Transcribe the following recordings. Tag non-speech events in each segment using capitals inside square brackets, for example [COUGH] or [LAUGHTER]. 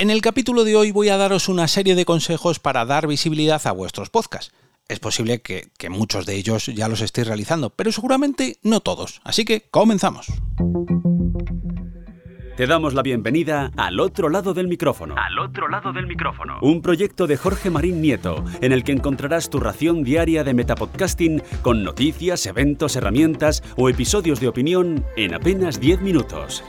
En el capítulo de hoy voy a daros una serie de consejos para dar visibilidad a vuestros podcasts. Es posible que, que muchos de ellos ya los estéis realizando, pero seguramente no todos. Así que comenzamos. Te damos la bienvenida al otro lado del micrófono. Al otro lado del micrófono. Un proyecto de Jorge Marín Nieto, en el que encontrarás tu ración diaria de metapodcasting con noticias, eventos, herramientas o episodios de opinión en apenas 10 minutos.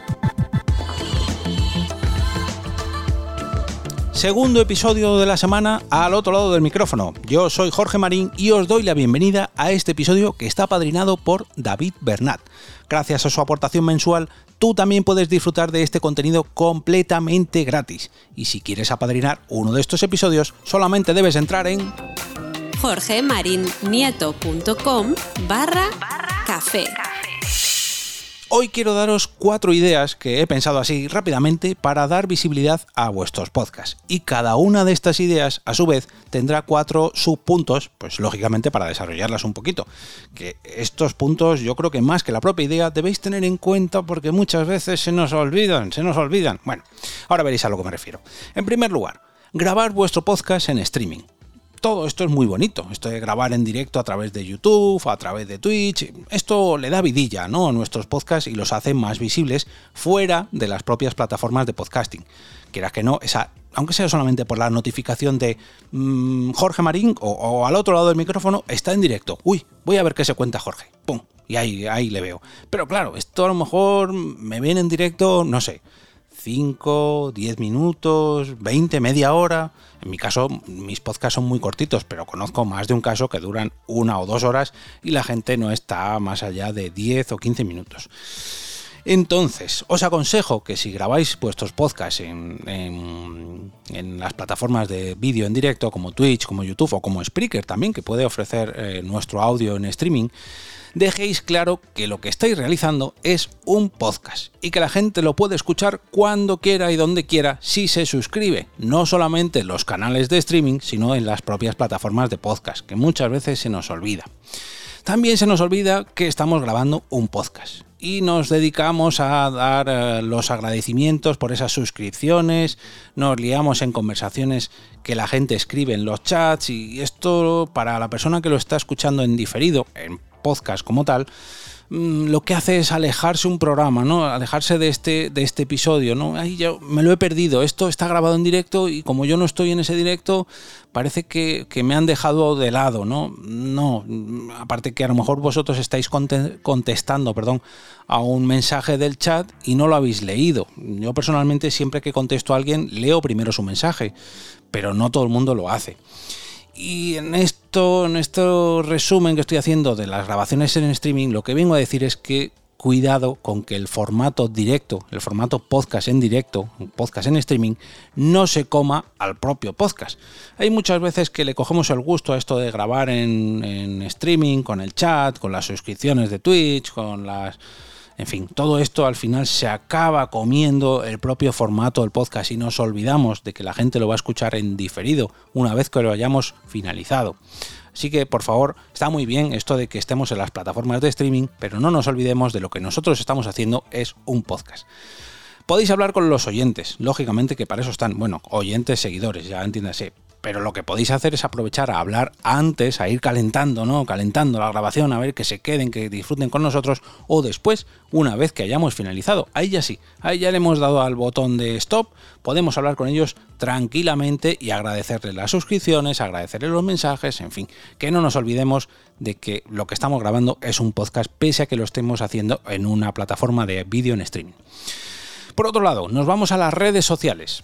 Segundo episodio de la semana al otro lado del micrófono. Yo soy Jorge Marín y os doy la bienvenida a este episodio que está padrinado por David Bernat. Gracias a su aportación mensual, tú también puedes disfrutar de este contenido completamente gratis. Y si quieres apadrinar uno de estos episodios, solamente debes entrar en jorgemarinieto.com barra café. Hoy quiero daros cuatro ideas que he pensado así rápidamente para dar visibilidad a vuestros podcasts. Y cada una de estas ideas, a su vez, tendrá cuatro subpuntos, pues lógicamente para desarrollarlas un poquito. Que estos puntos yo creo que más que la propia idea debéis tener en cuenta porque muchas veces se nos olvidan, se nos olvidan. Bueno, ahora veréis a lo que me refiero. En primer lugar, grabar vuestro podcast en streaming todo esto es muy bonito. Esto de grabar en directo a través de YouTube, a través de Twitch, esto le da vidilla ¿no? a nuestros podcasts y los hace más visibles fuera de las propias plataformas de podcasting. Quieras que no, esa, aunque sea solamente por la notificación de mmm, Jorge Marín o, o, al otro lado del micrófono, está en directo. Uy, voy a ver qué se cuenta Jorge. ¡Pum! Y ahí, ahí le veo. Pero claro, esto a lo mejor me viene en directo, no sé 5, 10 minutos, 20, media hora. En mi caso, mis podcasts son muy cortitos, pero conozco más de un caso que duran una o dos horas y la gente no está más allá de 10 o 15 minutos. Entonces, os aconsejo que si grabáis vuestros podcasts en, las plataformas de vídeo en directo como Twitch, como YouTube o como Spreaker también, que puede ofrecer eh, nuestro audio en streaming, dejéis claro que lo que estáis realizando es un podcast y que la gente lo puede escuchar cuando quiera y donde quiera si se suscribe, no solamente en los canales de streaming, sino en las propias plataformas de podcast, que muchas veces se nos olvida. También se nos olvida que estamos grabando un podcast y nos dedicamos a dar eh, los agradecimientos por esas suscripciones, nos liamos en conversaciones que la gente escribe en los chats y esto para la persona que lo está escuchando en diferido, en podcast como tal, lo que hace es alejarse un programa, ¿no? Alejarse de este, de este episodio, ¿no? Me lo he perdido. Esto está grabado en directo y como yo no estoy en ese directo, parece que, que me han dejado de lado, ¿no? No, aparte que a lo mejor vosotros estáis contestando, perdón, a un mensaje del chat y no lo habéis leído. Yo personalmente siempre que contesto a alguien leo primero su mensaje, pero no todo el mundo lo hace. Y en esto, en este resumen que estoy haciendo de las grabaciones en streaming, lo que vengo a decir es que cuidado con que el formato directo, el formato podcast en directo, podcast en streaming, no se coma al propio podcast. Hay muchas veces que le cogemos el gusto a esto de grabar en, en streaming, con el chat, con las suscripciones de Twitch, con las en fin, todo esto al final se acaba comiendo el propio formato del podcast y nos olvidamos de que la gente lo va a escuchar en diferido una vez que lo hayamos finalizado. Así que por favor, está muy bien esto de que estemos en las plataformas de streaming, pero no nos olvidemos de lo que nosotros estamos haciendo es un podcast. Podéis hablar con los oyentes, lógicamente que para eso están, bueno, oyentes, seguidores, ya entiéndase, pero lo que podéis hacer es aprovechar a hablar antes, a ir calentando, ¿no? Calentando la grabación, a ver que se queden, que disfruten con nosotros, o después, una vez que hayamos finalizado. Ahí ya sí, ahí ya le hemos dado al botón de stop, podemos hablar con ellos tranquilamente y agradecerles las suscripciones, agradecerles los mensajes, en fin, que no nos olvidemos de que lo que estamos grabando es un podcast, pese a que lo estemos haciendo en una plataforma de vídeo en streaming. Por otro lado, nos vamos a las redes sociales.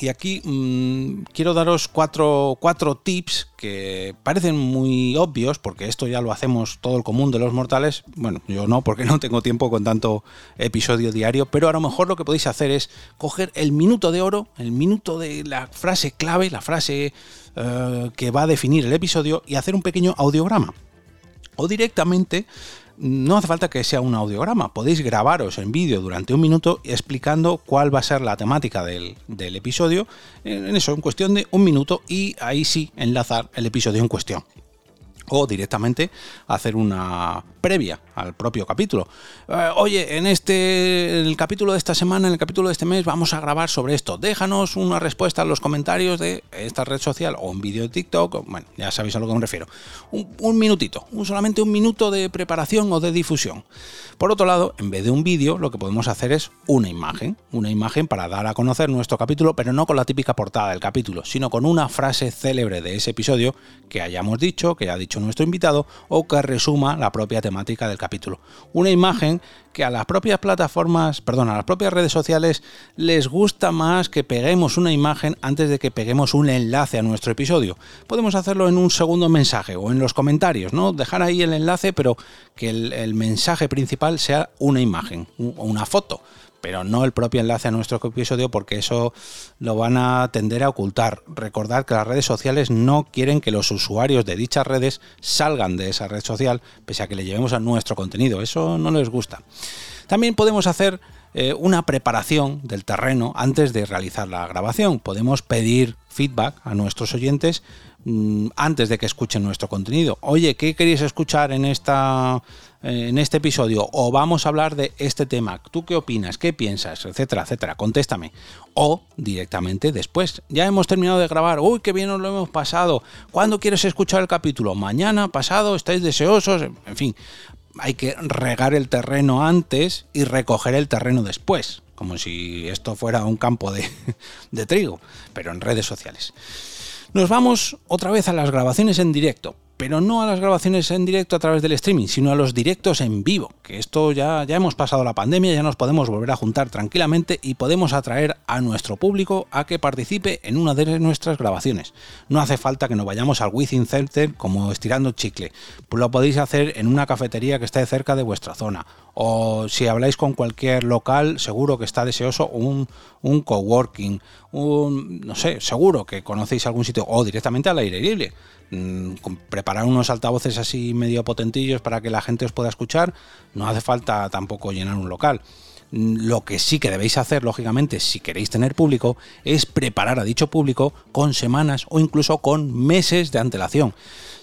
Y aquí mmm, quiero daros cuatro, cuatro, tips que parecen muy obvios, porque esto ya lo hacemos todo el común de los mortales. Bueno, yo no, porque no tengo tiempo con tanto episodio diario, pero a lo mejor lo que podéis hacer es coger el minuto de oro, el minuto de la frase clave, la frase uh, que va a definir el episodio, y hacer un pequeño audiograma. O directamente no hace falta que sea un audiograma, podéis grabaros en vídeo durante un minuto explicando cuál va a ser la temática del, episodio, en eso, en cuestión de un minuto, y ahí sí enlazar el episodio en cuestión. O directamente hacer una, previa al propio capítulo. Eh, oye, en este el capítulo de esta semana, en el capítulo de este mes, vamos a grabar sobre esto. Déjanos una respuesta en los comentarios de esta red social o un vídeo de TikTok. Bueno, ya sabéis a lo que me refiero. Un, minutito, un, solamente un minuto de preparación o de difusión. Por otro lado, en vez de un vídeo, lo que podemos hacer es una imagen. Una imagen para dar a conocer nuestro capítulo, pero no con la típica portada del capítulo, sino con una frase célebre de ese episodio que hayamos dicho, que haya dicho nuestro invitado, o que resuma la propia temática del capítulo. Una imagen que a las propias plataformas, perdón, a las propias redes sociales les gusta más que peguemos una imagen antes de que peguemos un enlace a nuestro episodio. Podemos hacerlo en un segundo mensaje o en los comentarios, ¿no? Dejar ahí el enlace, pero que el, el mensaje principal sea una imagen o una foto pero no el propio enlace a nuestro episodio porque eso lo van a tender a ocultar. Recordad que las redes sociales no quieren que los usuarios de dichas redes salgan de esa red social pese a que le llevemos a nuestro contenido. Eso no les gusta. También podemos hacer eh, una preparación del terreno antes de realizar la grabación. Podemos pedir feedback a nuestros oyentes mm, antes de que escuchen nuestro contenido. Oye, ¿qué queréis escuchar en esta en este episodio o vamos a hablar de este tema, ¿tú qué opinas? ¿Qué piensas? Etcétera, etcétera. Contéstame. O directamente después. Ya hemos terminado de grabar. Uy, qué bien nos lo hemos pasado. ¿Cuándo quieres escuchar el capítulo? ¿Mañana? ¿Pasado? ¿Estáis deseosos? En fin, hay que regar el terreno antes y recoger el terreno después. Como si esto fuera un campo de, [LAUGHS] de trigo, pero en redes sociales. Nos vamos otra vez a las grabaciones en directo pero no a las grabaciones en directo a través del streaming, sino a los directos en vivo, que esto ya, ya hemos pasado la pandemia, ya nos podemos volver a juntar tranquilamente y podemos atraer a nuestro público a que participe en una de nuestras grabaciones. No hace falta que nos vayamos al Within Center como estirando chicle, pues lo podéis hacer en una cafetería que esté cerca de vuestra zona, o si habláis con cualquier local, seguro que está deseoso un, un coworking, un, no sé, seguro que conocéis algún sitio, o directamente al aire libre Mm, preparar unos altavoces así medio potentillos para que la gente os pueda escuchar, no hace falta tampoco llenar un local. Lo que sí que debéis hacer, lógicamente, si queréis tener público, es preparar a dicho público con semanas o incluso con meses de antelación.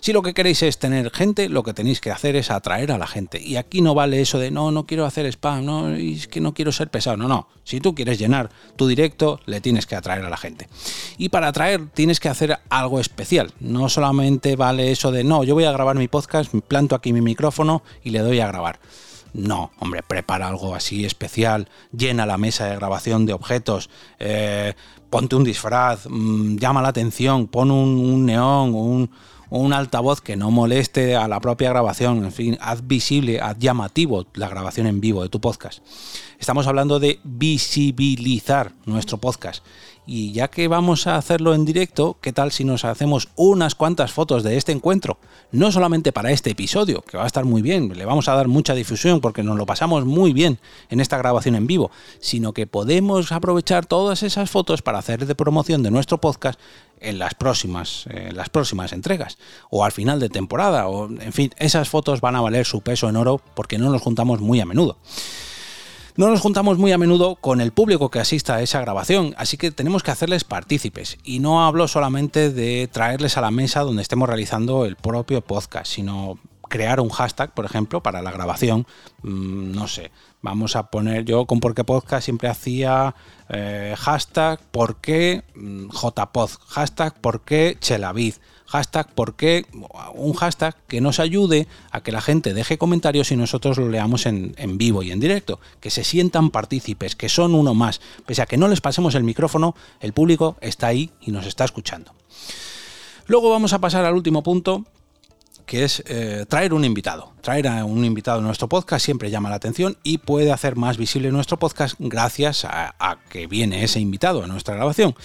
Si lo que queréis es tener gente, lo que tenéis que hacer es atraer a la gente. Y aquí no vale eso de no, no quiero hacer spam, no, es que no quiero ser pesado. No, no. Si tú quieres llenar tu directo, le tienes que atraer a la gente. Y para atraer tienes que hacer algo especial. No solamente vale eso de no, yo voy a grabar mi podcast, planto aquí mi micrófono y le doy a grabar. No, hombre, prepara algo así especial, llena la mesa de grabación de objetos, eh, ponte un disfraz, mm, llama la atención, pon un, neón, un, un altavoz que no moleste a la propia grabación, en fin, haz visible, haz llamativo la grabación en vivo de tu podcast. Estamos hablando de visibilizar nuestro podcast y ya que vamos a hacerlo en directo, ¿qué tal si nos hacemos unas cuantas fotos de este encuentro? No solamente para este episodio, que va a estar muy bien, le vamos a dar mucha difusión porque nos lo pasamos muy bien en esta grabación en vivo, sino que podemos aprovechar todas esas fotos para hacer de promoción de nuestro podcast en las próximas, en las próximas entregas o al final de temporada o en fin, esas fotos van a valer su peso en oro porque no nos juntamos muy a menudo. No nos juntamos muy a menudo con el público que asista a esa grabación, así que tenemos que hacerles partícipes. Y no hablo solamente de traerles a la mesa donde estemos realizando el propio podcast, sino crear un hashtag, por ejemplo, para la grabación. Mm, no sé, vamos a poner, yo con Porque Podcast siempre hacía eh, hashtag por qué mm, JPod, hashtag por qué Chelavid hashtag porque un hashtag que nos ayude a que la gente deje comentarios y nosotros lo leamos en, en, vivo y en directo, que se sientan partícipes, que son uno más, pese a que no les pasemos el micrófono, el público está ahí y nos está escuchando. Luego vamos a pasar al último punto, que es eh, traer un invitado. Traer a un invitado a nuestro podcast siempre llama la atención y puede hacer más visible nuestro podcast gracias a, que viene ese invitado a nuestra grabación.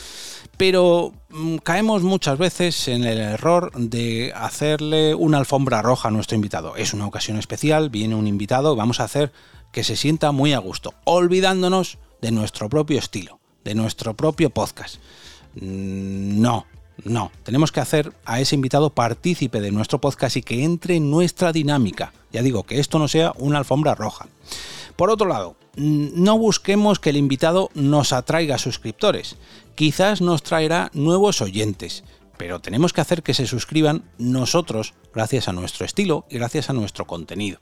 Pero mmm, caemos muchas veces en el error de hacerle una alfombra roja a nuestro invitado. Es una ocasión especial, viene un invitado, vamos a hacer que se sienta muy a gusto, olvidándonos de nuestro propio estilo, de nuestro propio podcast. Mm, no, no, tenemos que hacer a ese invitado partícipe de nuestro podcast y que entre en nuestra dinámica. Ya digo, que esto no sea una alfombra roja. Por otro lado, no busquemos que el invitado nos atraiga suscriptores. Quizás nos traerá nuevos oyentes, pero tenemos que hacer que se suscriban nosotros gracias a nuestro estilo y gracias a nuestro contenido.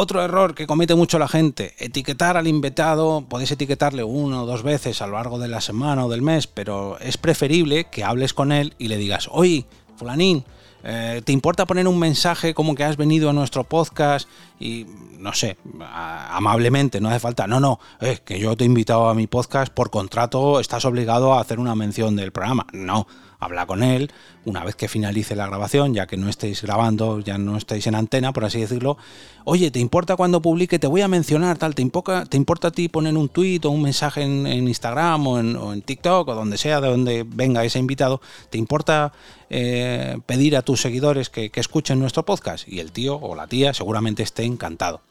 Otro error que comete mucho la gente, etiquetar al invitado, podéis etiquetarle uno o dos veces a lo largo de la semana o del mes, pero es preferible que hables con él y le digas, oye, fulanín, eh, ¿te importa poner un mensaje como que has venido a nuestro podcast y, no sé, amablemente, no hace falta, no, no, es que yo te he invitado a mi podcast, por contrato estás obligado a hacer una mención del programa. No, habla con él una vez que finalice la grabación, ya que no estéis grabando, ya no estáis en antena, por así decirlo. Oye, ¿te importa cuando publique? Te voy a mencionar, tal, ¿te importa, te importa a ti poner un tweet o un mensaje en, Instagram o en, TikTok o donde sea, de donde venga ese invitado? ¿Te importa eh, pedir a tus seguidores que, que escuchen nuestro podcast? Y el tío o la tía seguramente esté encantado.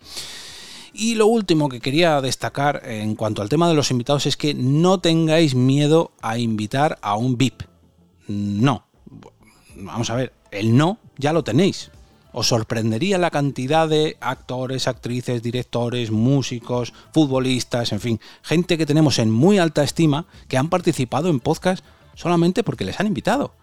Y lo último que quería destacar en cuanto al tema de los invitados es que no tengáis miedo a invitar a un VIP no. Vamos a ver, el no ya lo tenéis. Os sorprendería la cantidad de actores, actrices, directores, músicos, futbolistas, en fin, gente que tenemos en muy alta estima que han participado en podcast solamente porque les han invitado.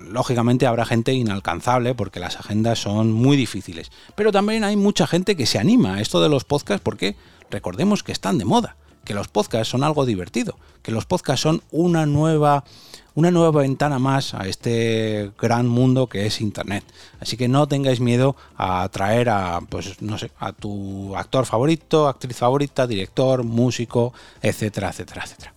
Lógicamente habrá gente inalcanzable porque las agendas son muy difíciles. Pero también hay mucha gente que se anima a esto de los podcasts porque recordemos que están de moda, que los podcasts son algo divertido, que los podcasts son una nueva una nueva ventana más a este gran mundo que es Internet. Así que no tengáis miedo a traer a, pues no sé, a tu actor favorito, actriz favorita, director, músico, etcétera, etcétera, etcétera.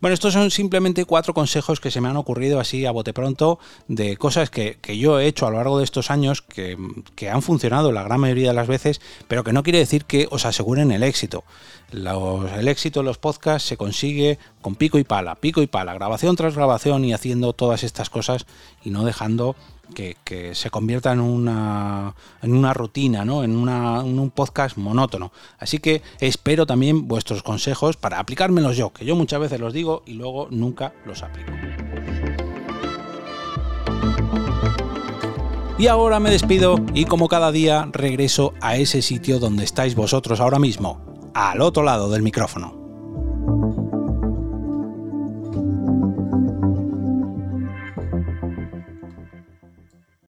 Bueno, estos son simplemente cuatro consejos que se me han ocurrido así a bote pronto de cosas que, yo he hecho a lo largo de estos años que, que, han funcionado la gran mayoría de las veces, pero que no quiere decir que os aseguren el éxito. el éxito de los podcasts se consigue con pico y pala, pico y pala, grabación tras grabación y haciendo todas estas cosas y no dejando que, se convierta en una, en una rutina, ¿no? en, un podcast monótono. Así que espero también vuestros consejos para aplicármelos yo, que yo muchas veces los digo y luego nunca los aplico. Y ahora me despido y como cada día regreso a ese sitio donde estáis vosotros ahora mismo, al otro lado del micrófono.